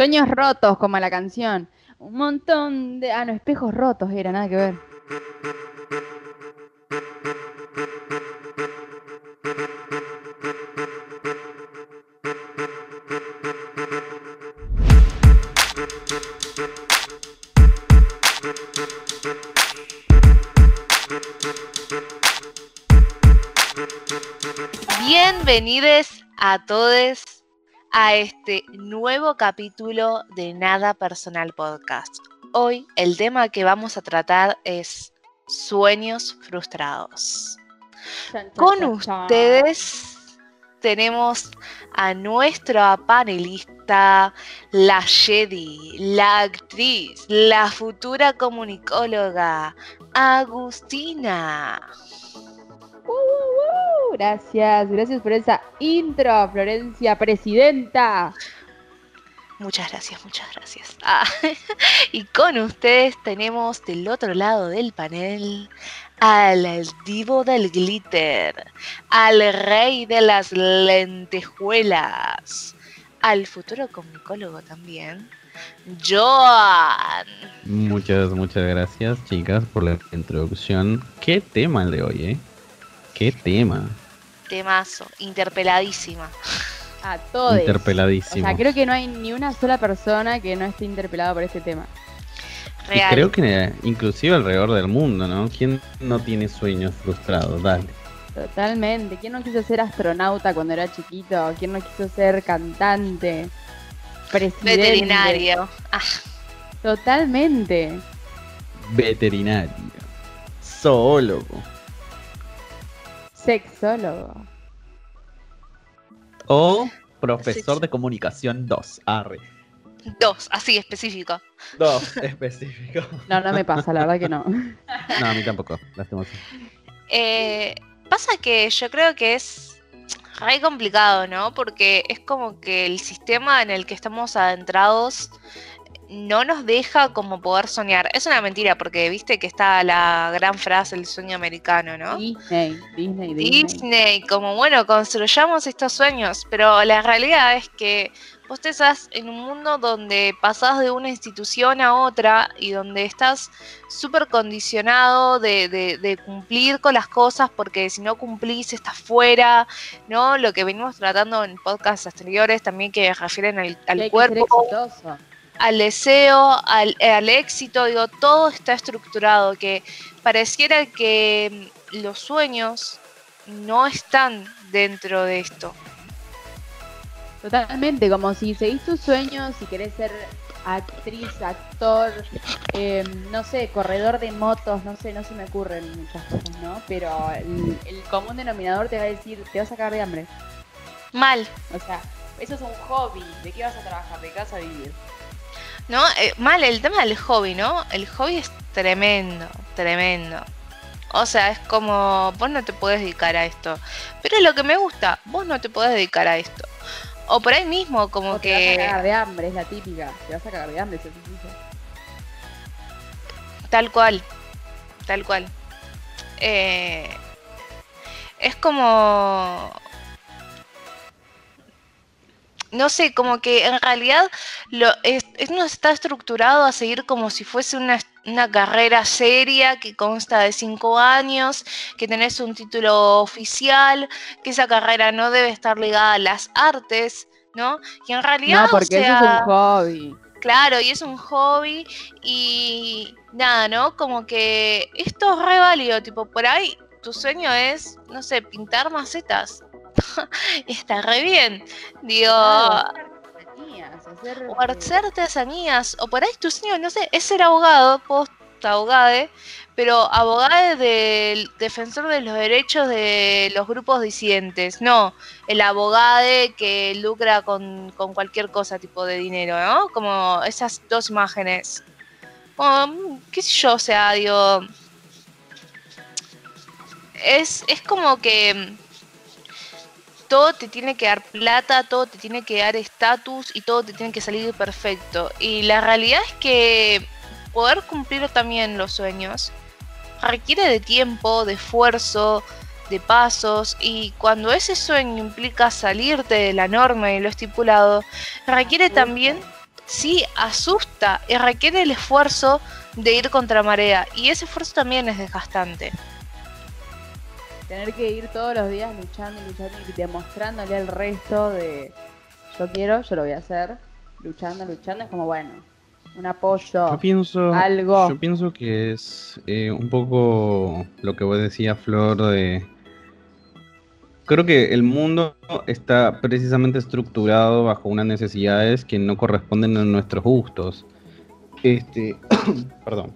Sueños rotos, como la canción. Un montón de. Ah, no, espejos rotos era, nada que ver. Bienvenidos a todos a este nuevo capítulo de Nada Personal Podcast. Hoy el tema que vamos a tratar es sueños frustrados. Con ustedes tenemos a nuestra panelista, la Jedi, la actriz, la futura comunicóloga, Agustina. Gracias, gracias por esa intro, Florencia, presidenta. Muchas gracias, muchas gracias. Ah, y con ustedes tenemos del otro lado del panel al divo del glitter, al rey de las lentejuelas, al futuro comunicólogo también, Joan. Muchas, muchas gracias, chicas, por la introducción. Qué tema el de hoy, ¿eh? Qué tema. Temazo, interpeladísima. A todos. Interpeladísimo. O sea, creo que no hay ni una sola persona que no esté interpelada por este tema. Real. Y creo que inclusive alrededor del mundo, ¿no? ¿Quién no tiene sueños frustrados? Dale. Totalmente. ¿Quién no quiso ser astronauta cuando era chiquito? ¿Quién no quiso ser cantante? Presidente. Veterinario. Ah. Totalmente. Veterinario. Zoólogo. Sexólogo. O profesor de comunicación 2. Arre. 2, así específico. 2, específico. No, no me pasa, la verdad que no. No, a mí tampoco, eh, pasa que yo creo que es re complicado, ¿no? Porque es como que el sistema en el que estamos adentrados no nos deja como poder soñar. Es una mentira, porque viste que está la gran frase, el sueño americano, ¿no? Disney, Disney, Disney. Disney, como bueno, construyamos estos sueños, pero la realidad es que vos estás en un mundo donde pasás de una institución a otra y donde estás súper condicionado de, de, cumplir con las cosas, porque si no cumplís estás fuera, ¿no? Lo que venimos tratando en podcasts anteriores también que refieren al, al cuerpo al deseo, al, éxito, digo, todo está estructurado, que pareciera que mm, los sueños no están dentro de esto. Totalmente, como si seguís tus sueños, si querés ser actriz, actor, em, no sé, corredor de motos, no sé, no se me ocurren muchas cosas, ¿no? Pero el, el, común denominador te va a decir, te vas a cagar de hambre. Mal. O sea, eso es un hobby. ¿De qué vas a trabajar? ¿De casa a vivir? ¿No? Eh, mal, el tema del hobby, ¿no? El hobby es tremendo, tremendo. O sea, es como, vos no te podés dedicar a esto. Pero es lo que me gusta, vos no te podés dedicar a esto. O por ahí mismo, como que... Te vas a cagar de hambre, es la típica. Te vas a cagar de hambre, se Tal cual, tal cual. Eh, es como no sé, como que en realidad lo, es, no está estructurado a seguir como si fuese una, carrera seria que consta de cinco años, que tenés un título oficial, que esa carrera no debe estar ligada a las artes, ¿no? Y en realidad... No, porque eso es un hobby. Claro, y es un hobby y nada, ¿no? Como que esto es re válido, tipo, por ahí tu sueño es, no sé, pintar macetas está re bien. Digo. o hacer artesanías. O por ahí tu sueño, no sé, es ser abogado, post abogade, pero abogade del defensor de los derechos de los grupos disidentes, no el abogade que lucra con, con cualquier cosa tipo de dinero, ¿no? Como esas dos imágenes. Como, qué sé yo, o sea, digo... Es, es como que todo te tiene que dar plata, todo te tiene que dar estatus y todo te tiene que salir perfecto. Y la realidad es que poder cumplir también los sueños requiere de tiempo, de esfuerzo, de pasos y cuando ese sueño implica salirte de la norma y lo estipulado, requiere también sí asusta y requiere el esfuerzo de ir contra marea. Y ese esfuerzo también es desgastante. Tener que ir todos los días luchando y luchando y demostrándole al resto de yo quiero, yo lo voy a hacer, luchando, luchando, es como bueno, un apoyo, Yo pienso, algo. yo pienso que es eh, un poco lo que vos decías, Flor, de... Creo que el mundo está precisamente estructurado bajo unas necesidades que no corresponden a nuestros gustos. Este, perdón.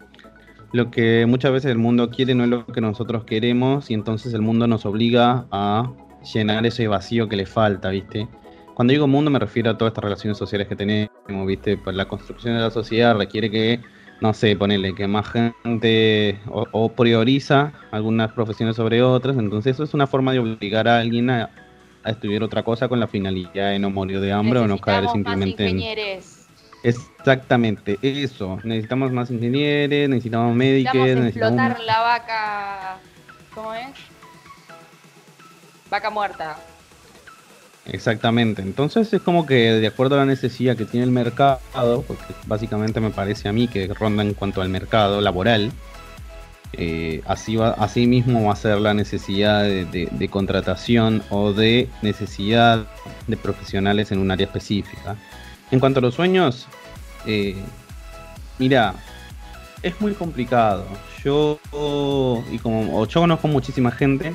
Lo que muchas veces el mundo quiere no es lo que nosotros queremos y entonces el mundo nos obliga a llenar ese vacío que le falta, ¿viste? Cuando digo mundo me refiero a todas estas relaciones sociales que tenemos, ¿viste? Pues la construcción de la sociedad requiere que, no sé, ponerle que más gente o, o prioriza algunas profesiones sobre otras, entonces eso es una forma de obligar a alguien a, a estudiar otra cosa con la finalidad de no morir de hambre o no caer simplemente en... Exactamente, eso. Necesitamos más ingenieros, necesitamos médicos, Necesitamos necesitamos... explotar la vaca. ¿Cómo es? Vaca muerta. Exactamente, entonces es como que de acuerdo a la necesidad que tiene el mercado, porque básicamente me parece a mí que ronda en cuanto al mercado laboral, eh, así, va, así mismo va a ser la necesidad de, de- de contratación o de necesidad de profesionales en un área específica. En cuanto a los sueños, eh, mira, es muy complicado. Yo, y como yo conozco muchísima gente,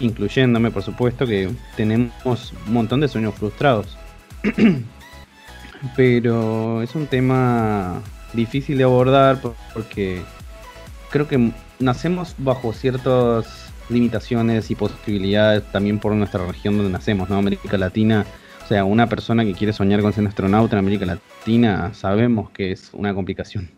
incluyéndome por supuesto, que tenemos un montón de sueños frustrados. Pero es un tema difícil de abordar por- porque creo que nacemos bajo ciertas limitaciones y posibilidades también por nuestra región donde nacemos, ¿no? América Latina. O sea, una persona que quiere soñar con ser astronauta en América Latina, sabemos que es una complicación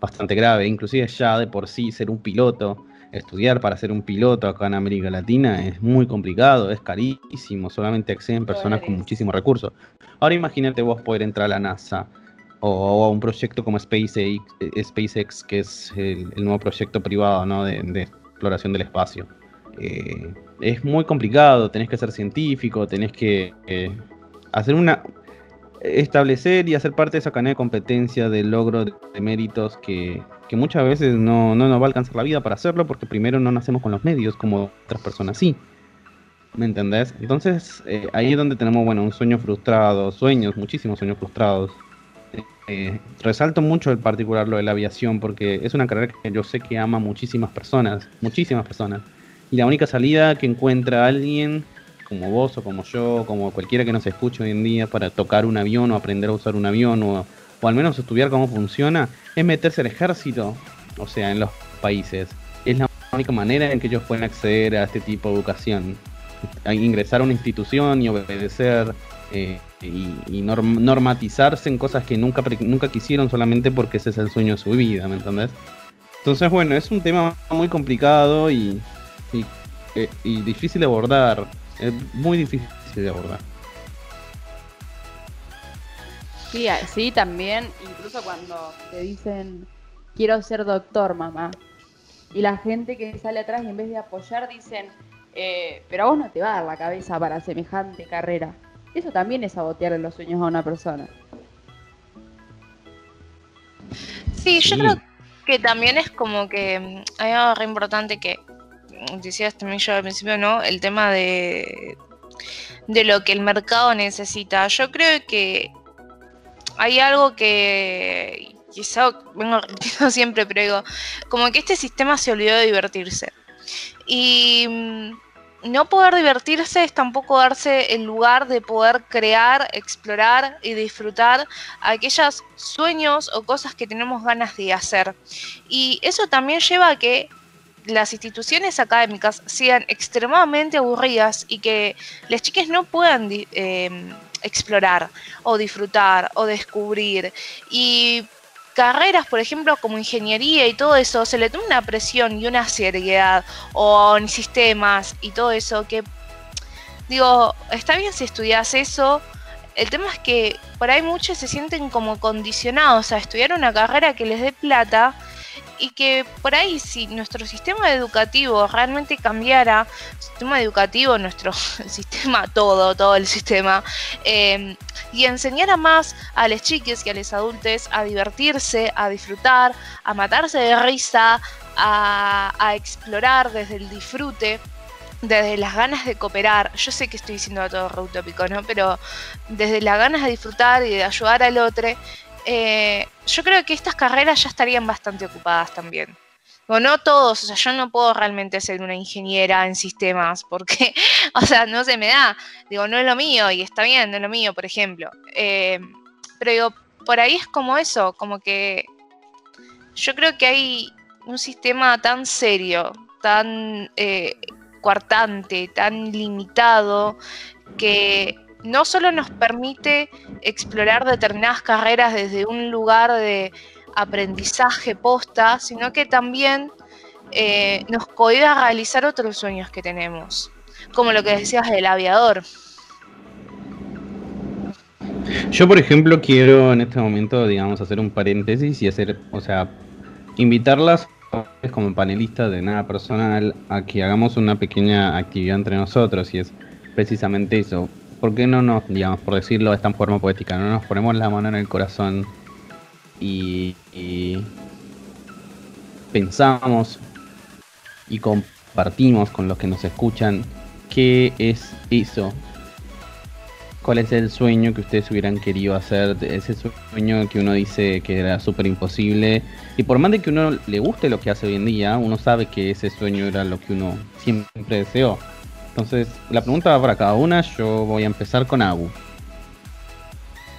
bastante grave. Inclusive ya de por sí ser un piloto, estudiar para ser un piloto acá en América Latina es muy complicado, es carísimo, solamente acceden personas con muchísimos recursos. Ahora imagínate vos poder entrar a la NASA o, a un proyecto como SpaceX, eh, SpaceX que es el, el nuevo proyecto privado ¿no? de, de exploración del espacio. Eh, es muy complicado, tenés que ser científico, tenés que eh, hacer una establecer y hacer parte de esa cadena de competencia, de logro de, méritos que, que muchas veces no, no nos va a alcanzar la vida para hacerlo porque primero no nacemos con los medios como otras personas sí. ¿Me entendés? Entonces eh, ahí es donde tenemos, bueno, un sueño frustrado, sueños, muchísimos sueños frustrados. Eh, resalto mucho en particular lo de la aviación porque es una carrera que yo sé que ama muchísimas personas, muchísimas personas. Y la única salida que encuentra alguien como vos o como yo, como cualquiera que nos escuche hoy en día para tocar un avión o aprender a usar un avión o, o al menos estudiar cómo funciona, es meterse al ejército, o sea, en los países. Es la única manera en que ellos pueden acceder a este tipo de educación. Ingresar a una institución y obedecer eh, y, y norm- normatizarse en cosas que nunca, nunca quisieron solamente porque ese es el sueño de su vida, ¿me entendés? Entonces, bueno, es un tema muy complicado y, y, eh, y difícil de abordar. Es muy difícil de abordar. Sí, sí, también, incluso cuando te dicen, quiero ser doctor, mamá. Y la gente que sale atrás y en vez de apoyar dicen, eh, pero a vos no te va a dar la cabeza para semejante carrera. Eso también es sabotearle los sueños a una persona. Sí, yo Sí. creo que también es como que mm, hay algo re importante que decías también yo al principio, ¿no? El tema de, de lo que el mercado necesita. Yo creo que hay algo que quizá vengo repitiendo siempre, pero digo, como que este sistema se olvidó de divertirse. Y mm, no poder divertirse es tampoco darse el lugar de poder crear, explorar y disfrutar aquellos sueños o cosas que tenemos ganas de hacer. Y eso también lleva a que las instituciones académicas sean extremadamente aburridas y que las chicas no puedan em, explorar o disfrutar o descubrir. Y carreras, por ejemplo, como ingeniería y todo eso, se le toma una presión y una seriedad o en sistemas y todo eso que, digo, está bien si estudias eso, el tema es que por ahí muchos se sienten como condicionados a estudiar una carrera que les dé plata y que por ahí si nuestro sistema educativo realmente cambiara, sistema educativo, nuestro sistema, todo, todo el sistema, em, y enseñara más a los chiques y a los adultos a divertirse, a disfrutar, a matarse de risa, a, a explorar desde el disfrute desde las ganas de cooperar, yo sé que estoy diciendo todo re utópico, ¿no? Pero desde las ganas de disfrutar y de ayudar al otro, eh, yo creo que estas carreras ya estarían bastante ocupadas también. O no todos, o sea, yo no puedo realmente ser una ingeniera en sistemas porque, o sea, no se me da. Digo, no es lo mío y está bien, no es lo mío, por ejemplo. Eh, pero digo, por ahí es como eso, como que yo creo que hay un sistema tan serio, tan eh, cuartante, tan limitado, que no solo nos permite explorar determinadas carreras desde un lugar de aprendizaje posta, sino que también eh, nos cohibe a realizar otros sueños que tenemos, como lo que decías del aviador. Yo, por ejemplo, quiero en este momento, digamos, hacer un paréntesis y hacer, o sea, invitarlas como panelistas de nada personal a que hagamos una pequeña actividad entre nosotros y es precisamente eso. ¿Por qué no nos, digamos, por decirlo de esta forma poética, no nos ponemos la mano en el corazón y, pensamos y compartimos con los que nos escuchan qué es eso cuál es el sueño que ustedes hubieran querido hacer, ese sueño que uno dice que era súper imposible. Y por más de que uno le guste lo que hace hoy en día, uno sabe que ese sueño era lo que uno siempre deseó. Entonces, la pregunta va para cada una. Yo voy a empezar con Agu.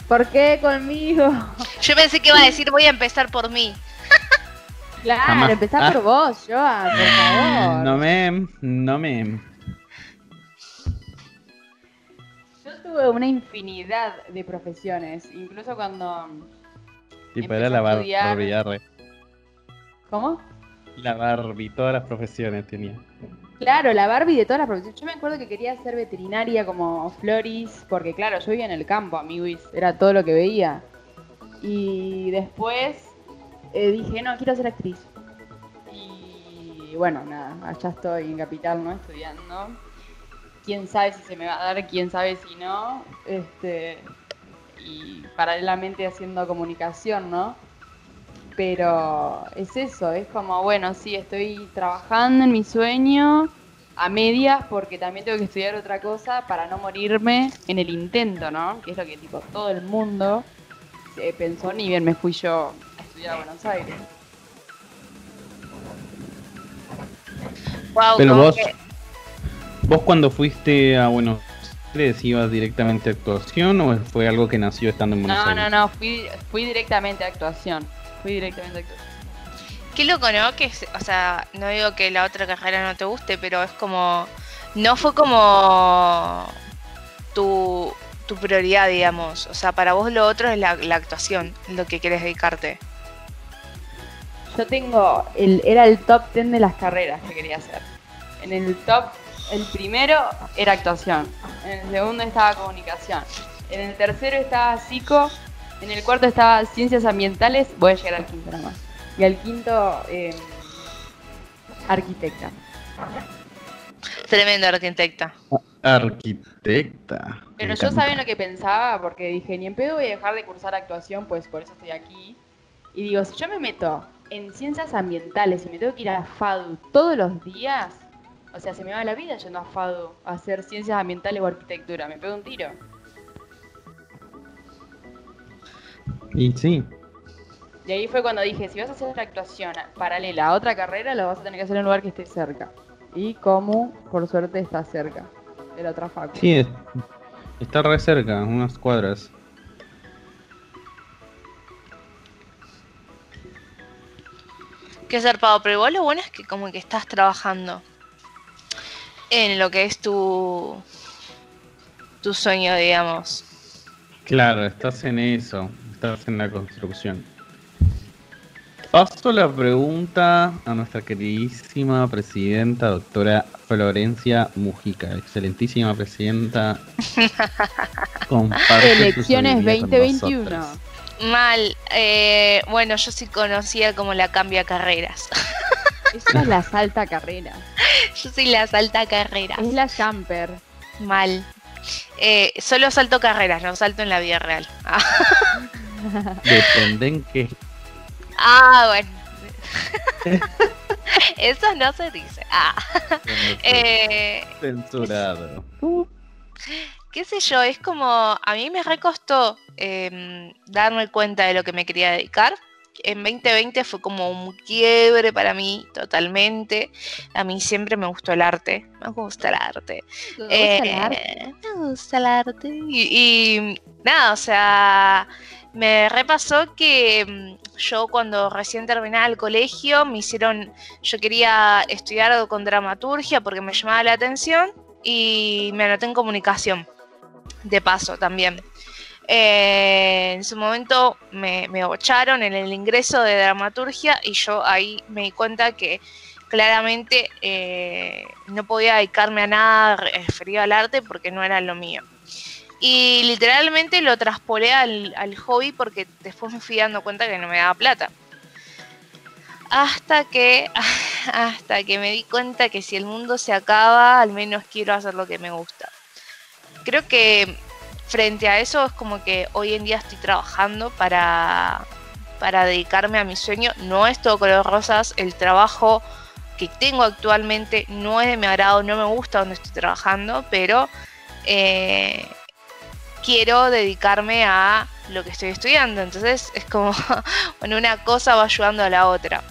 ¿Por qué conmigo? Yo pensé que iba a decir voy a empezar por mí. Claro, empezar por ah. vos, Joa, por favor. No me, no me, tuve una infinidad de profesiones, incluso cuando... Y para la Barbie ¿Cómo? La Barbie, todas las profesiones tenía. Claro, la Barbie de todas las profesiones. Yo me acuerdo que quería ser veterinaria como Floris, porque claro, yo vivía en el campo, amiguis, era todo lo que veía. Y después eh, dije, no, quiero ser actriz. Y bueno, nada, allá estoy en Capital, ¿no? Estudiando quién sabe si se me va a dar, quién sabe si no, este, y paralelamente haciendo comunicación, ¿no? Pero es eso, es como, bueno, sí, estoy trabajando en mi sueño a medias porque también tengo que estudiar otra cosa para no morirme en el intento, ¿no? Que es lo que tipo todo el mundo pensó, ni bien me fui yo a estudiar a Buenos Aires. Pero vos, ¿Vos cuando fuiste a Buenos Aires ibas directamente a actuación o fue algo que nació estando en Buenos Aires? No, no, no, fui, fui directamente a actuación. Fui directamente a actuación. Qué loco, ¿no? Que, o sea, no digo que la otra carrera no te guste, pero es como. No fue como. Tu, tu prioridad, digamos. O sea, para vos lo otro es la, la actuación, lo que quieres dedicarte. Yo tengo. El, era el top 10 de las carreras que quería hacer. En el top el primero era actuación, en el segundo estaba comunicación, en el tercero estaba psico, en el cuarto estaba ciencias ambientales, voy a llegar al quinto nada más. Y al quinto, eh, arquitecta. Tremendo arquitecta. Arquitecta. Pero yo saben lo que pensaba, porque dije, ni en pedo voy a dejar de cursar actuación, pues por eso estoy aquí. Y digo, si yo me meto en ciencias ambientales y me tengo que ir a FADU todos los días, o sea, se me va la vida yendo a FADO a hacer ciencias ambientales o arquitectura. Me pego un tiro. Y sí. Y ahí fue cuando dije, si vas a hacer una actuación paralela a otra carrera, lo vas a tener que hacer en un lugar que esté cerca. Y como, por suerte, está cerca de la otra facultad. Sí, está re cerca, unas cuadras. Qué zarpado, pero igual lo bueno es que como que estás trabajando en lo que es tu, tu sueño, digamos. Claro, estás en eso, estás en la construcción. Paso la pregunta a nuestra queridísima presidenta, doctora Florencia Mujica, excelentísima presidenta. Elecciones 2021. Mal. Eh, bueno, yo sí conocía como la cambia carreras. Esa es la salta carrera. Yo soy la salta carreras. Es la jumper. Mal. Eh, solo salto carreras, no salto en la vida real. Depende en qué. Ah, bueno. Eso no se dice. Ah. Eh, Censurado. qué sé yo, es como, a mí me recostó em, darme cuenta de lo que me quería dedicar. En 2020 fue como un quiebre para mí, totalmente. A mí siempre me gustó el arte. Me gusta el arte. ¿Te gusta el Eh, arte? Me gusta el arte. Y, y nada, o sea, me repasó que mm, yo cuando recién terminaba el colegio me hicieron, yo quería estudiar con dramaturgia porque me llamaba la atención y me anoté en comunicación, de paso también. Eh, en su momento me, me bocharon en el ingreso de dramaturgia y yo ahí me di cuenta que claramente eh, no podía dedicarme a nada referido al arte porque no era lo mío. Y literalmente lo traspolé al, al hobby porque después me fui dando cuenta que no me daba plata. Hasta que, hasta que me di cuenta que si el mundo se acaba, al menos quiero hacer lo que me gusta. Creo que frente a eso es como que hoy en día estoy trabajando para, para dedicarme a mi sueño. No es todo color rosas, el trabajo que tengo actualmente no es de mi agrado, no me gusta donde estoy trabajando, pero eh, quiero dedicarme a lo que estoy estudiando. Entonces es como, bueno, una cosa va ayudando a la otra.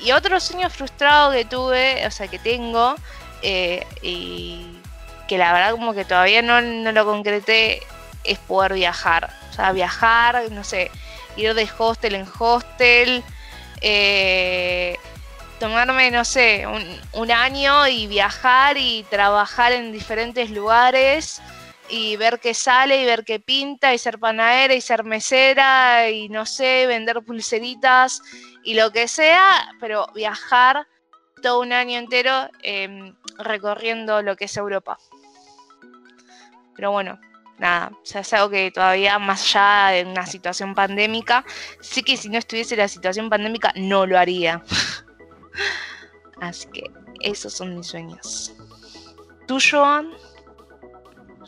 Y otro sueño frustrado que tuve, o sea, que tengo, eh, y que la verdad como que todavía no, no lo concreté, es poder viajar. O sea, viajar, no sé, ir de hostel en hostel, eh, tomarme, no sé, un, un año y viajar y trabajar en diferentes lugares y ver qué sale y ver qué pinta y ser panadera y ser mesera y no sé, vender pulseritas y lo que sea, pero viajar todo un año entero eh, recorriendo lo que es Europa. Pero bueno, nada, o sea, es algo que todavía más allá de una situación pandémica, sí que si no estuviese la situación pandémica no lo haría. Así que esos son mis sueños. ¿Tú, Joan?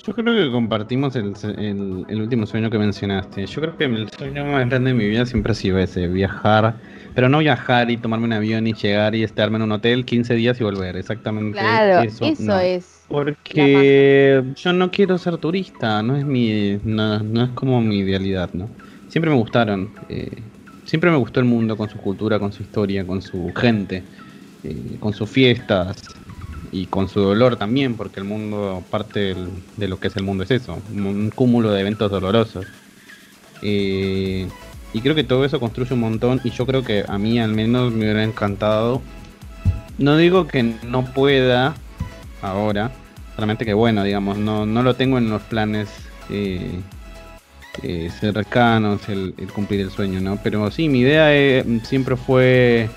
Yo creo que compartimos el, el- el último sueño que mencionaste. Yo creo que el sueño más grande de mi vida siempre ha sido ese, viajar. Pero no viajar y tomarme un avión y llegar y estarme en un hotel 15 días y volver. Exactamente Claro, eso. eso, no. es. Porque yo no quiero ser turista, no es mi, no, no es como mi idealidad, ¿no? Siempre me gustaron, eh, siempre me gustó el mundo con su cultura, con su historia, con su gente, eh, con sus fiestas y con su dolor también, porque el mundo, parte de lo que es el mundo es eso, un cúmulo de eventos dolorosos. Eh, y creo que todo eso construye un montón y yo creo que a mí al menos me hubiera encantado. No digo que no pueda ahora, solamente que bueno, digamos, no, no lo tengo en los planes eh, eh, cercanos el, el cumplir el sueño, ¿no? Pero sí, mi idea siempre fue,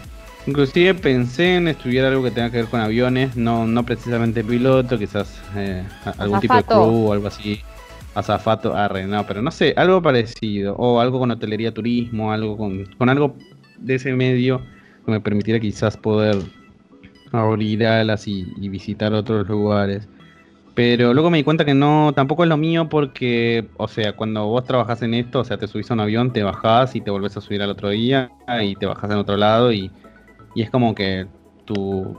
inclusive pensé en estudiar algo que tenga que ver con aviones, no, no precisamente piloto, quizás eh, algún tipo de crew o algo así. Azafato, arre, no, pero no sé, algo parecido, o algo con hotelería, turismo, algo con, con algo de ese medio que me permitiera quizás poder abrir alas y, y visitar otros lugares. Pero luego me di cuenta que no, tampoco es lo mío porque, o sea, cuando vos trabajás en esto, o sea, te subís a un avión, te bajás y te volvés a subir al otro día y te bajás en otro lado y, y es como que tu,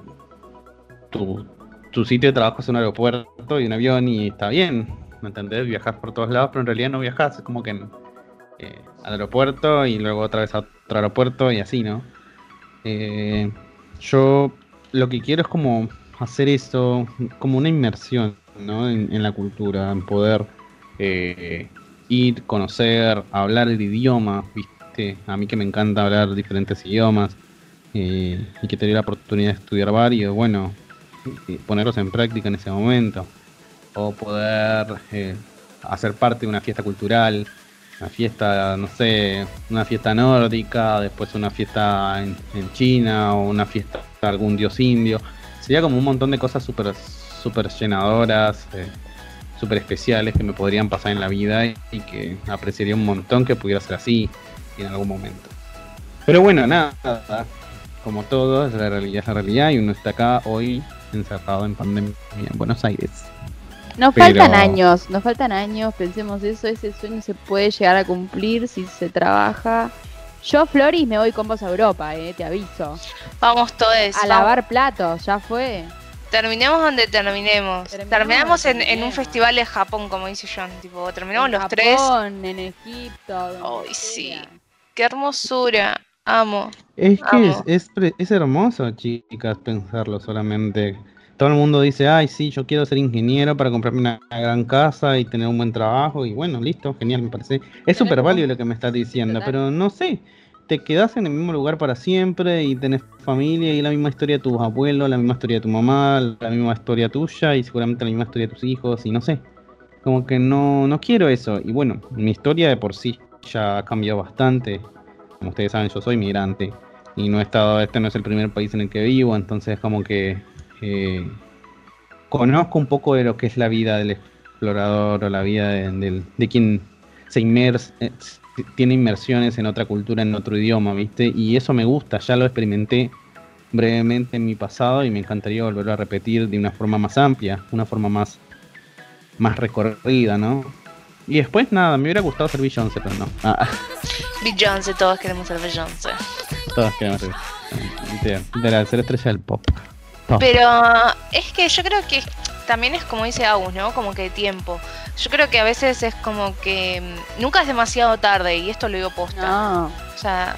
tu, tu sitio de trabajo es un aeropuerto y un avión y está bien, ¿me entendés? Viajás por todos lados, pero en realidad no viajás, es como que eh, al aeropuerto y luego otra vez a otro aeropuerto y así, ¿no? Eh, yo lo que quiero es como hacer eso, como una inmersión, ¿no? En, en la cultura, en poder eh, ir, conocer, hablar el idioma, ¿viste? A mí que me encanta hablar diferentes idiomas eh, y que tenía la oportunidad de estudiar varios, bueno, y ponerlos en práctica en ese momento. O poder eh, hacer parte de una fiesta cultural, una fiesta, no sé, una fiesta nórdica, después una fiesta en, en China o una fiesta de algún dios indio. Sería como un montón de cosas súper super llenadoras, eh, súper especiales que me podrían pasar en la vida y, que apreciaría un montón que pudiera ser así en algún momento. Pero bueno, nada, como todo, es la realidad es la realidad y uno está acá hoy encerrado en pandemia en Buenos Aires. Nos faltan años, nos faltan años, pensemos eso, ese sueño se puede llegar a cumplir si se trabaja. Yo, Floris, me voy con vos a Europa, eh, te aviso. Vamos todos. A lavar platos, ya fue. Terminemos donde terminemos. Terminamos, en, un festival de Japón, como dice John. Tipo, terminamos los tres. Japón, en Egipto. Ay, sí. Qué hermosura. Amo. Es que Es, es, hermoso, chicas, pensarlo solamente. Todo el mundo dice, ay, sí, yo quiero ser ingeniero para comprarme una gran casa y tener un buen trabajo. Y bueno, listo, genial, me parece. Es súper válido lo que me estás diciendo, pero no sé te quedas en el mismo lugar para siempre y tenés familia y la misma historia de tus abuelos, la misma historia de tu mamá, la misma historia tuya y seguramente la misma historia de tus hijos y no sé. Como que no, no quiero eso. Y bueno, mi historia de por sí ya ha cambiado bastante. Como ustedes saben, yo soy migrante y no he estado, este no es el primer país en el que vivo, entonces como que eh, conozco un poco de lo que es la vida del explorador o la vida de, quien se eh, tiene inmersiones en otra cultura, en otro idioma, ¿viste? Y eso me gusta, ya lo experimenté brevemente en mi pasado y me encantaría volverlo a repetir de una forma más amplia, una forma más, más recorrida, ¿no? Y después nada, me hubiera gustado ser Beyoncé, pero no. Ah. Beyoncé, todos queremos ser Beyoncé. Todos queremos ser de, de la ser estrella del pop. Pero es que yo creo que también es como dice Agus, ¿no? Como que tiempo. Yo creo que a veces es como que mm, nunca es demasiado tarde y esto lo digo posta. O sea,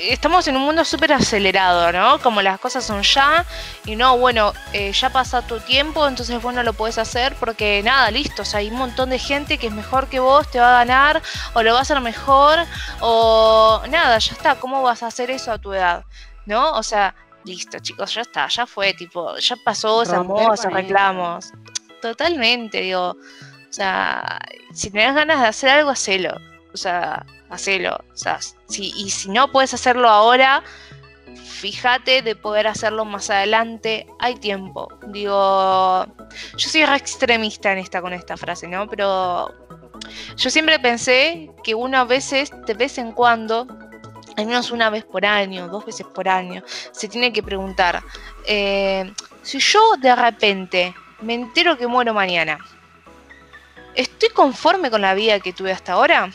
estamos en un mundo súper acelerado, ¿no? Como las cosas son ya y no, bueno, eh, ya pasa tu tiempo, entonces vos no lo podés hacer porque nada, listo. O sea, hay un montón de gente que es mejor que vos, te va a ganar o lo va a hacer mejor o nada, ya está. ¿Cómo vas a hacer eso a tu edad? ¿No? O sea, listo, chicos, ya está, ya fue, tipo, ya pasó esa moda, reclamos. Totalmente, digo, o sea, si tenés ganas de hacer algo, hacelo. O sea, hacelo. O sea, si, y si no puedes hacerlo ahora, fíjate de poder hacerlo más adelante. Hay tiempo. Digo, yo soy re extremista en esta con esta frase, ¿no? Pero yo siempre pensé que uno a veces, de vez en cuando, al menos una vez por año, dos veces por año, se tiene que preguntar, eh, si yo de repente me entero que muero mañana, ¿estoy conforme con la vida que tuve hasta ahora?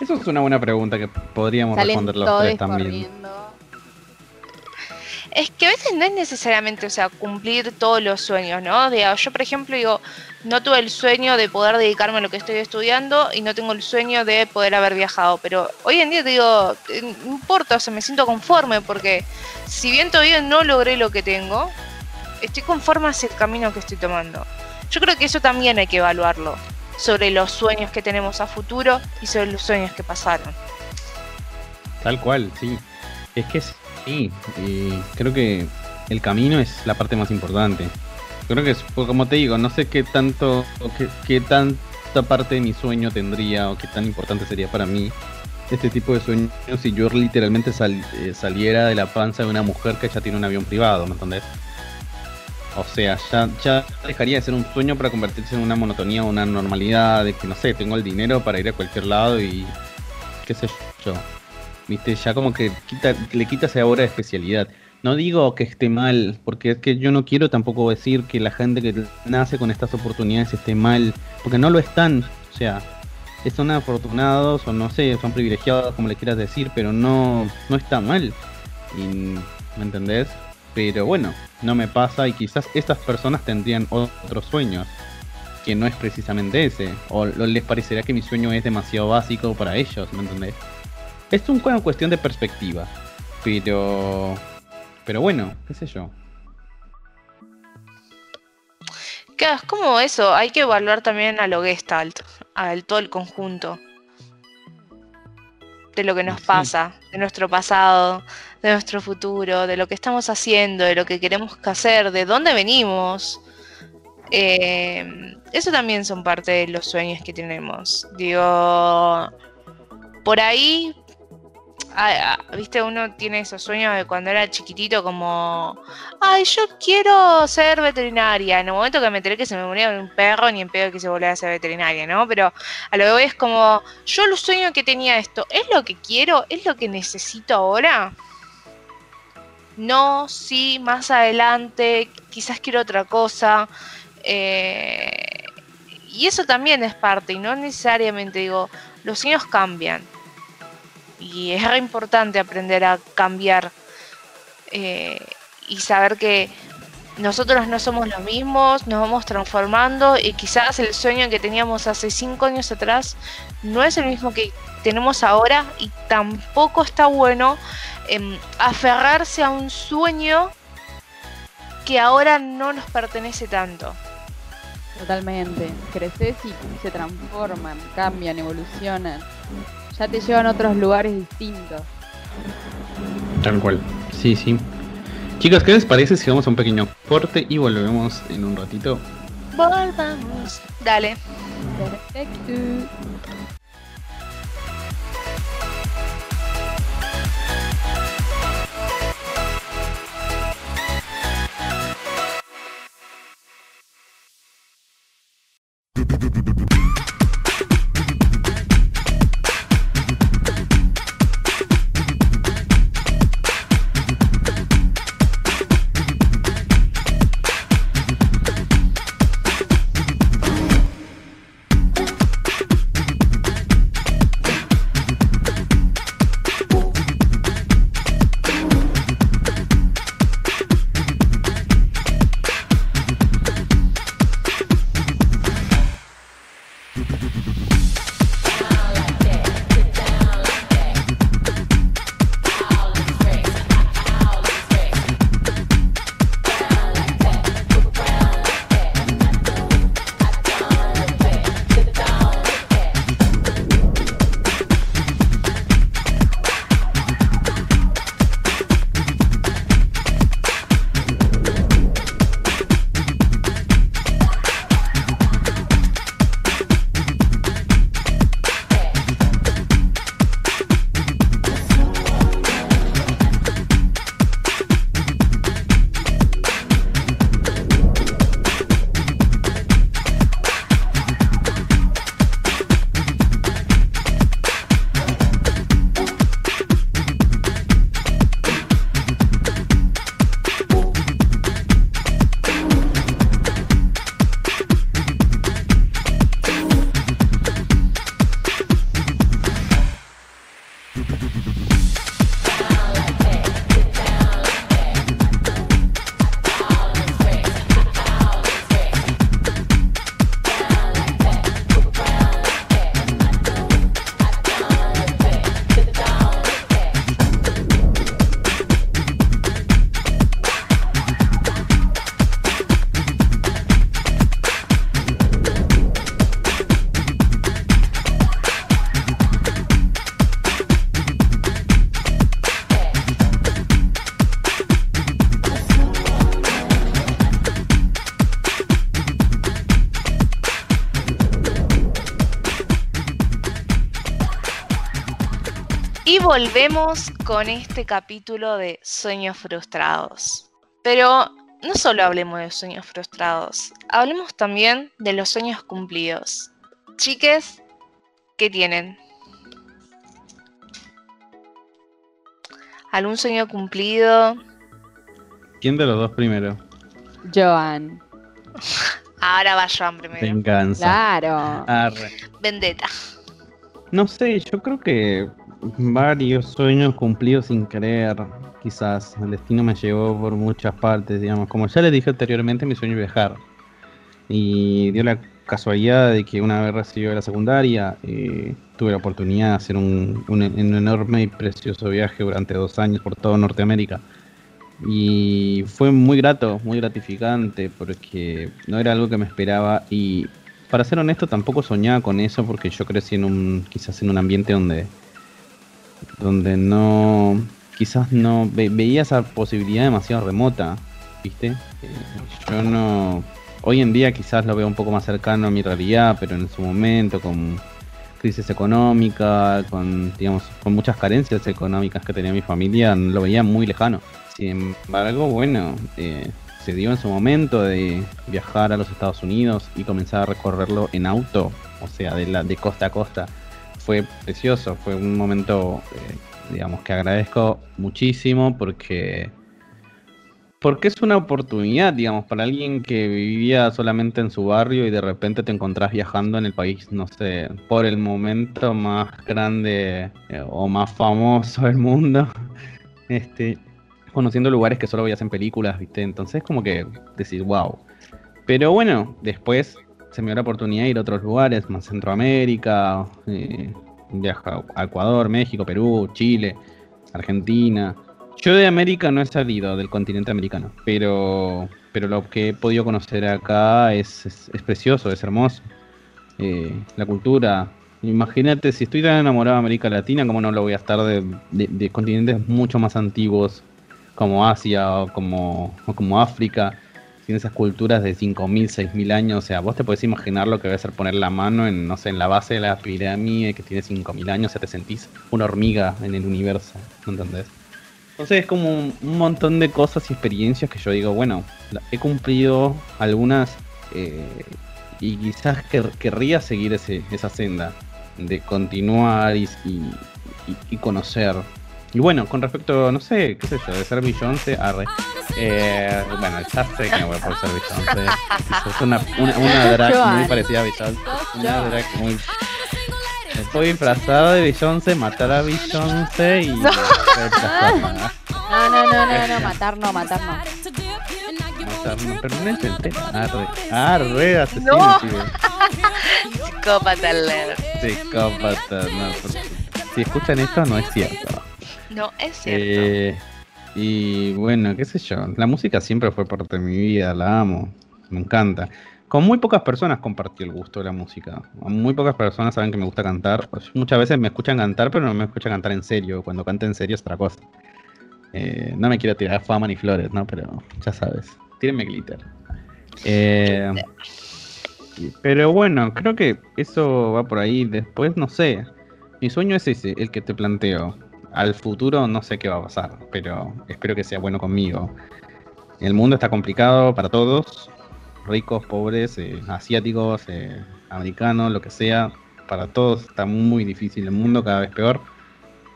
Eso es una buena pregunta que podríamos responder los tres también. Es que a veces no es necesariamente, o sea, cumplir todos los sueños, ¿no? yo, por ejemplo, digo, no tuve el sueño de poder dedicarme a lo que estoy estudiando y no tengo el sueño de poder haber viajado. Pero hoy en día te digo, eh, no importa, o sea, me siento conforme porque si bien todavía no logré lo que tengo, estoy conforme hacia el camino que estoy tomando. Yo creo que eso también hay que evaluarlo, sobre los sueños que tenemos a futuro y sobre los sueños que pasaron. Tal cual, sí. Es que sí, creo que el camino es la parte más importante. Creo que, es, pues, como te digo, no sé qué tanto, qué, qué tanta parte de mi sueño tendría o qué tan importante sería para mí este tipo de sueños si yo literalmente eh, saliera de la panza de una mujer que ya tiene un avión privado, ¿me entendés? O sea, ya, dejaría de ser un sueño para convertirse en una monotonía una normalidad de que, no sé, tengo el dinero para ir a cualquier lado y qué sé yo. Viste, ya como que quita, le quita esa hora de especialidad. No digo que esté mal, porque es que yo no quiero tampoco decir que la gente que nace con estas oportunidades esté mal, porque no lo están. O sea, son afortunados o no sé, son privilegiados, como le quieras decir, pero no, no está mal. Y, ¿Me entendés? Pero bueno, no me pasa y quizás estas personas tendrían otros sueños, que no es precisamente ese, o les parecerá que mi sueño es demasiado básico para ellos, ¿me entendés? Es una cuestión de perspectiva, pero... Pero bueno, qué sé yo. Claro, es como eso, hay que evaluar también a lo gestalt, al todo el conjunto de lo que nos pasa, de nuestro pasado, de nuestro futuro, de lo que estamos haciendo, de lo que queremos hacer, de dónde venimos. Eh, eso también son parte de los sueños que tenemos. Digo, por ahí ah, ah, viste, uno tiene esos sueños de cuando era chiquitito, como, ay, yo quiero ser veterinaria. En el momento que me enteré que se me moría un perro, ni en pedo que se volviera a ser veterinaria, ¿no? Pero a lo que voy es como, yo lo sueño que tenía esto, ¿es lo que quiero? ¿Es lo que necesito ahora? No, sí, más adelante, quizás quiero otra cosa. Eh, y eso también es parte, y no necesariamente digo, los sueños cambian y es re importante aprender a cambiar eh, y saber que nosotros no somos los mismos, nos vamos transformando y quizás el sueño que teníamos hace cinco años atrás no es el mismo que tenemos ahora y tampoco está bueno em, aferrarse a un sueño que ahora no nos pertenece tanto. Totalmente. Creces y se transforman, cambian, evolucionan ya te llevan a otros lugares distintos. Tal cual, sí, sí. Chicos, ¿qué les parece si vamos a un pequeño corte y volvemos en un ratito? Volvamos. Dale. Perfecto. Volvemos con este capítulo de sueños frustrados. Pero no solo hablemos de sueños frustrados, hablemos también de los sueños cumplidos. Chiques, ¿qué tienen? ¿Algún sueño cumplido? ¿Quién de los dos primero? Joan. Ahora va Joan primero. Venganza. Claro. Vendetta. No sé, yo creo que varios sueños cumplidos sin querer. Quizás el destino me llevó por muchas partes, digamos. Como ya les dije anteriormente, mi sueño es viajar. Y dio la casualidad de que una vez recibió la secundaria, eh, tuve la oportunidad de hacer un, un, enorme y precioso viaje durante dos años por todo Norteamérica. Y fue muy grato, muy gratificante, porque no era algo que me esperaba. Y para ser honesto, tampoco soñaba con eso, porque yo crecí en un, quizás en un ambiente donde donde no, quizás no veía esa posibilidad demasiado remota, ¿viste? Eh, yo no, hoy en día quizás lo veo un poco más cercano a mi realidad, pero en su momento, con crisis económica, con, digamos, con muchas carencias económicas que tenía mi familia, lo veía muy lejano. Sin embargo, bueno, eh, se dio en su momento de viajar a los Estados Unidos y comenzar a recorrerlo en auto, o sea, de, la, de costa a costa. Fue precioso, fue un momento, eh, digamos, que agradezco muchísimo porque porque es una oportunidad, digamos, para alguien que vivía solamente en su barrio y de repente te encontrás viajando en el país, no sé, por el momento más grande eh, o más famoso del mundo. Este, conociendo lugares que solo veías en películas, ¿viste? Entonces como que decir, wow. Pero bueno, después se me dio la oportunidad de ir a otros lugares, más Centroamérica, eh, viaja a Ecuador, México, Perú, Chile, Argentina. Yo de América no he salido, del continente americano, pero, pero lo que he podido conocer acá es, es, precioso, es hermoso. Eh, la cultura, imagínate, si estoy tan enamorado de América Latina, ¿cómo no lo voy a estar de, de continentes mucho más antiguos, como Asia o como, como África, tiene esas culturas de 5.000, 6.000 años, o sea, vos te podés imaginar lo que debe ser poner la mano en, no sé, en la base de la pirámide que tiene 5.000 años, o sea, te sentís una hormiga en el universo, ¿no entendés? Entonces es como un, montón de cosas y experiencias que yo digo, bueno, he cumplido algunas eh, y quizás querría seguir ese, esa senda de continuar y conocer y bueno, con respecto, no sé, qué sé yo, de ser Beyoncé, arre. Eh, bueno, ya sé que no voy a poder ser Beyoncé. Es una, una, una drag muy parecida a Beyoncé. Una drag muy... Estoy disfrazado de Beyoncé, matar a Beyoncé y... No. No, no, no, no, no, matar no, matar no. Matar no, pero no entera. Arre, arre, asesino, no. Psicópata, Psicópata, no. Si escuchan esto, no es cierto. No, es cierto. Eh, y bueno, qué sé yo, la música siempre fue parte de mi vida, la amo, me encanta. Con muy pocas personas compartí el gusto de la música. Muy pocas personas saben que me gusta cantar. Muchas veces me escuchan cantar, pero no me escuchan cantar en serio. Cuando canta en serio es otra cosa. Eh, no me quiero tirar fama ni flores, ¿no? Pero ya sabes, tírenme glitter. Eh, pero bueno, creo que eso va por ahí. Después, no sé. Mi sueño es ese, el que te planteo al futuro no sé qué va a pasar, pero espero que sea bueno conmigo. El mundo está complicado para todos, ricos, pobres, eh, asiáticos, eh, americanos, lo que sea. Para todos está muy difícil el mundo, cada vez peor.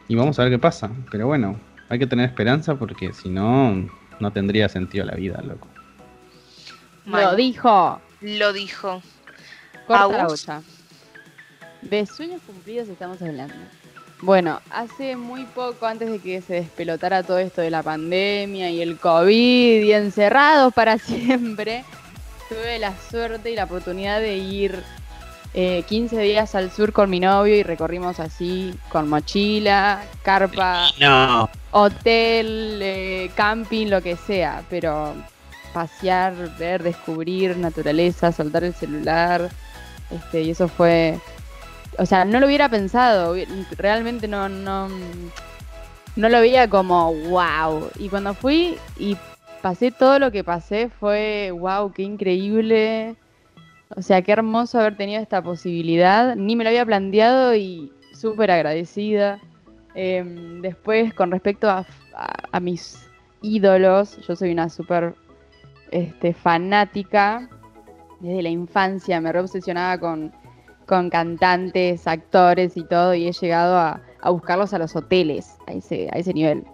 Y vamos a ver qué pasa. Pero bueno, hay que tener esperanza porque si no, no tendría sentido la vida, loco. Lo dijo. Lo dijo. Corta De sueños cumplidos estamos hablando. Bueno, hace muy poco, antes de que se despelotara todo esto de la pandemia y el COVID y encerrados para siempre, tuve la suerte y la oportunidad de ir 15 eh, días al sur con mi novio y recorrimos así con mochila, carpa, hotel, eh, camping, lo que sea, pero pasear, ver, descubrir naturaleza, soltar el celular, este, y eso fue o sea, no lo hubiera pensado, realmente no, no, no lo veía como wow. Y cuando fui y pasé todo lo que pasé fue wow, qué increíble. O sea, qué hermoso haber tenido esta posibilidad. Ni me lo había planteado y súper agradecida. Em, después, con respecto a, mis ídolos, yo soy una súper este, fanática. Desde la infancia me re obsesionaba con, con cantantes, actores y todo, y he llegado a, buscarlos a los hoteles, a ese, nivel.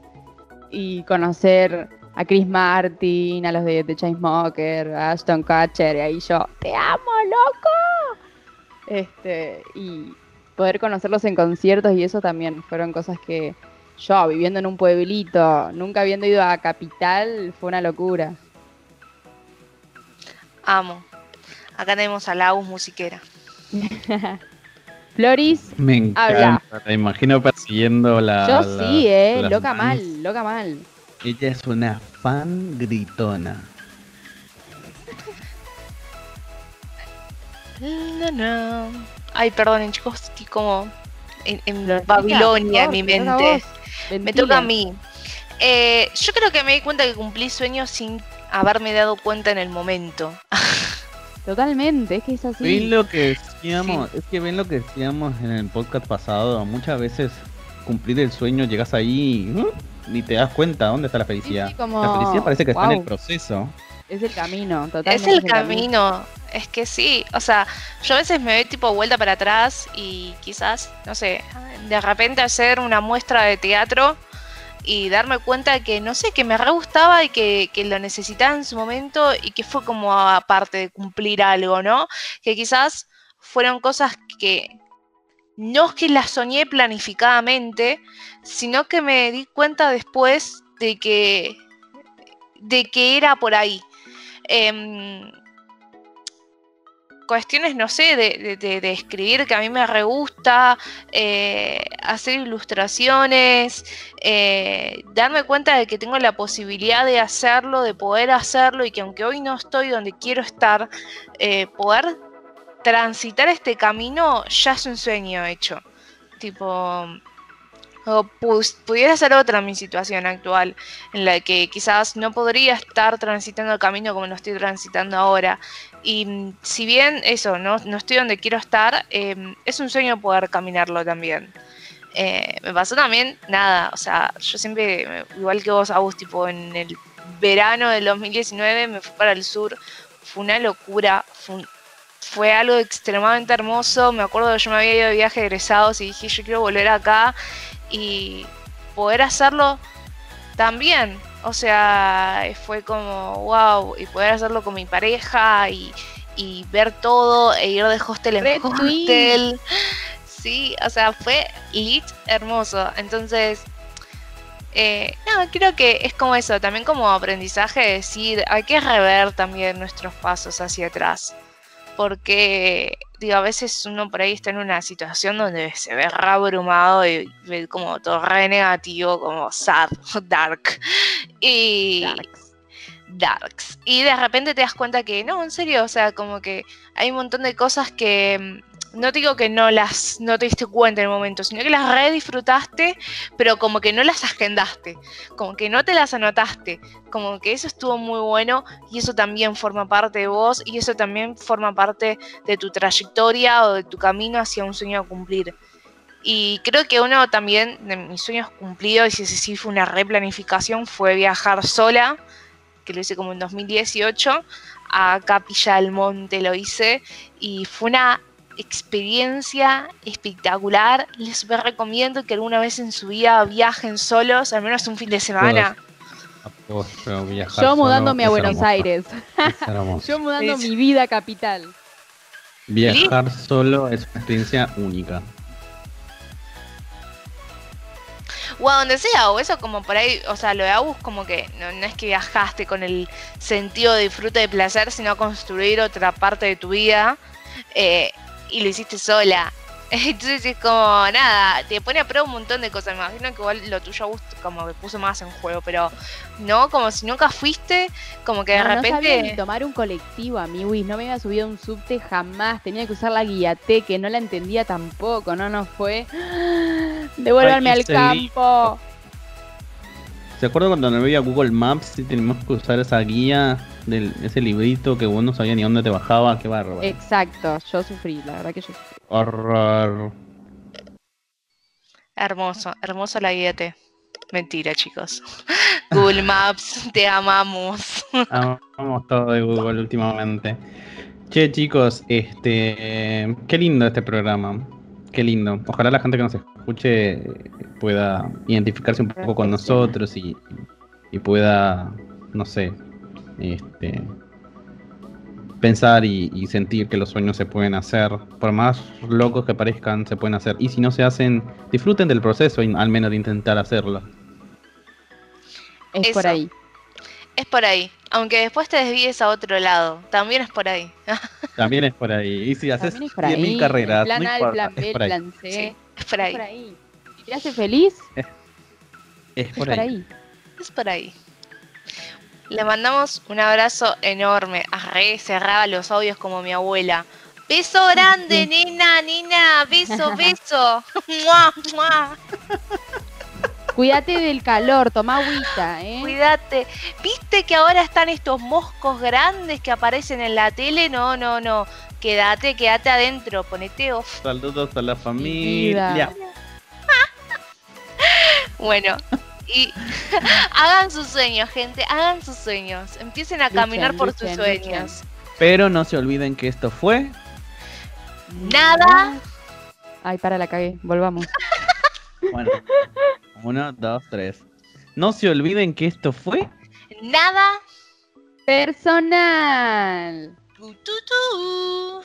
Y conocer a Chris Martin, a los de The Chainsmokers, a Ashton Kutcher, y ahí yo, ¡te amo, loco! Este, y poder conocerlos en conciertos y eso también fueron cosas que yo, viviendo en un pueblito, nunca habiendo ido a Capital, fue una locura. Amo. Acá tenemos a Lau musiquera. Floris, me encanta, habla. imagino persiguiendo la. Yo sí, eh, loca mal, loca mal. Ella es una fan gritona. No, no. Ay, perdonen, chicos, estoy como en, Babilonia en mi mente. Me toca a mí. Eh, yo creo que me di cuenta que cumplí sueños sin haberme dado cuenta en el momento. Totalmente, es que es así. Ven lo que decíamos, es que ven lo que decíamos en el podcast pasado, muchas veces cumplir el sueño, llegas ahí y uh, ni te das cuenta dónde está la felicidad. Sí, sí, como- La felicidad parece que está en el proceso. Es el camino, totalmente. Es el camino. Es que sí, o sea, yo a veces me doy tipo vuelta para atrás y quizás, no sé, de repente hacer una muestra de teatro y darme cuenta que, no sé, que me re gustaba y que, que lo necesitaba en su momento y que fue como aparte de cumplir algo, ¿no? Que quizás fueron cosas que no es que las soñé planificadamente, sino que me di cuenta después de que, de que era por ahí. Em, cuestiones, no sé, de, de- escribir que a mí me re gusta, eh, hacer ilustraciones, eh, darme cuenta de que tengo la posibilidad de hacerlo, de poder hacerlo y que aunque hoy no estoy donde quiero estar, eh, poder transitar este camino ya es un sueño hecho. Tipo, o pudiera ser otra mi situación actual, en la que quizás no podría estar transitando el camino como lo estoy transitando ahora. Y si bien eso, no, no estoy donde quiero estar, eh, es un sueño poder caminarlo también. Eh, me pasó también, nada, o sea, yo siempre, igual que vos, Agus, tipo en el verano del 2019 me fui para el sur, fue una locura, fue, fue algo extremadamente hermoso, me acuerdo que yo me había ido de viaje egresados y dije, yo quiero volver acá y poder hacerlo también. O sea, fue como wow, y poder hacerlo con mi pareja y, y ver todo e ir de hostel en hostel. Sí, o sea, fue lit hermoso. Entonces, eh, no, creo que es como eso, también como aprendizaje decir, hay que rever también nuestros pasos hacia atrás. Porque, digo, a veces uno por ahí está en una situación donde se ve re abrumado y ve como todo re negativo, como sad, dark. Y, Darks. darks. Y de repente te das cuenta que no, en serio, o sea, como que hay un montón de cosas que no digo que no las no te diste cuenta en el momento, sino que las re disfrutaste, pero como que no las agendaste, como que no te las anotaste, como que eso estuvo muy bueno y eso también forma parte de vos y eso también forma parte de tu trayectoria o de tu camino hacia un sueño a cumplir. Y creo que uno también de mis sueños cumplidos, y ese sí fue una replanificación, fue viajar sola, que lo hice como en 2018, a Capilla del Monte lo hice, y fue una experiencia espectacular. Les super recomiendo que alguna vez en su vida viajen solos, al menos un fin de semana. Yo mudándome a solo Buenos hermoso, Aires. Yo mudando mi vida a capital. Viajar solo es una experiencia única. O a donde sea, o eso como por ahí, o sea, lo de Agus como que no, no es que viajaste con el sentido de disfrute de placer, sino construir otra parte de tu vida eh, y lo hiciste sola. Entonces es como, nada, te pone a prueba un montón de cosas. Me imagino que igual lo tuyo como que puso más en juego, pero no, como si nunca fuiste, como que de No, no sabía ni repente... tomar un colectivo, amiguis. No me había subido a un subte jamás. Tenía que usar la guía T, que no la entendía tampoco. No, no fue. Devuélvanme al campo. ¿Se acuerdan cuando no había Google Maps y teníamos que usar esa guía, del, ese librito que vos no sabías ni dónde te bajaba? Qué bárbaro. Exacto, yo sufrí, la verdad que yo sufrí. Horror. Hermoso, hermoso la guía T. Mentira, chicos. Google Maps, te amamos. Amamos todo de Google últimamente. Che, chicos, este. Qué lindo este programa. Qué lindo. Ojalá la gente que nos escuche pueda identificarse un poco con nosotros y, y pueda, no sé, este. Pensar y, y sentir que los sueños se pueden hacer. Por más locos que parezcan, se pueden hacer. Y si no se hacen, disfruten del proceso y al menos de intentar hacerlo. Es por ahí. Es por ahí. Aunque después te desvíes a otro lado. También es por ahí. También es por ahí. Y si haces También es por 10.000 ahí. carreras, plan no A, importa, plan B, es por ahí. plan C. Sí, es por Es ahí. por ahí. Si te hace feliz, Es es por por ahí. ahí. Es por ahí. Le mandamos un abrazo enorme. Arre, cerraba los audios como mi abuela. Beso grande, nena, nena. Beso, beso. Mua, mua. Cuídate del calor, toma agüita, ¿eh? Cuídate. ¿Viste que ahora están estos moscos grandes que aparecen en la tele? No, no, no. Quédate, quédate adentro, ponete off. Saludos a la familia. Bueno, y hagan sus sueños, gente, hagan sus sueños. Empiecen a caminar por sus luchen, sueños. Pero no se olviden que esto fue. Nada. Ay, para, la cagué. Volvamos. Bueno, uno, dos, tres. No se olviden que esto fue. Nada. Personal. Tu, tu, tu.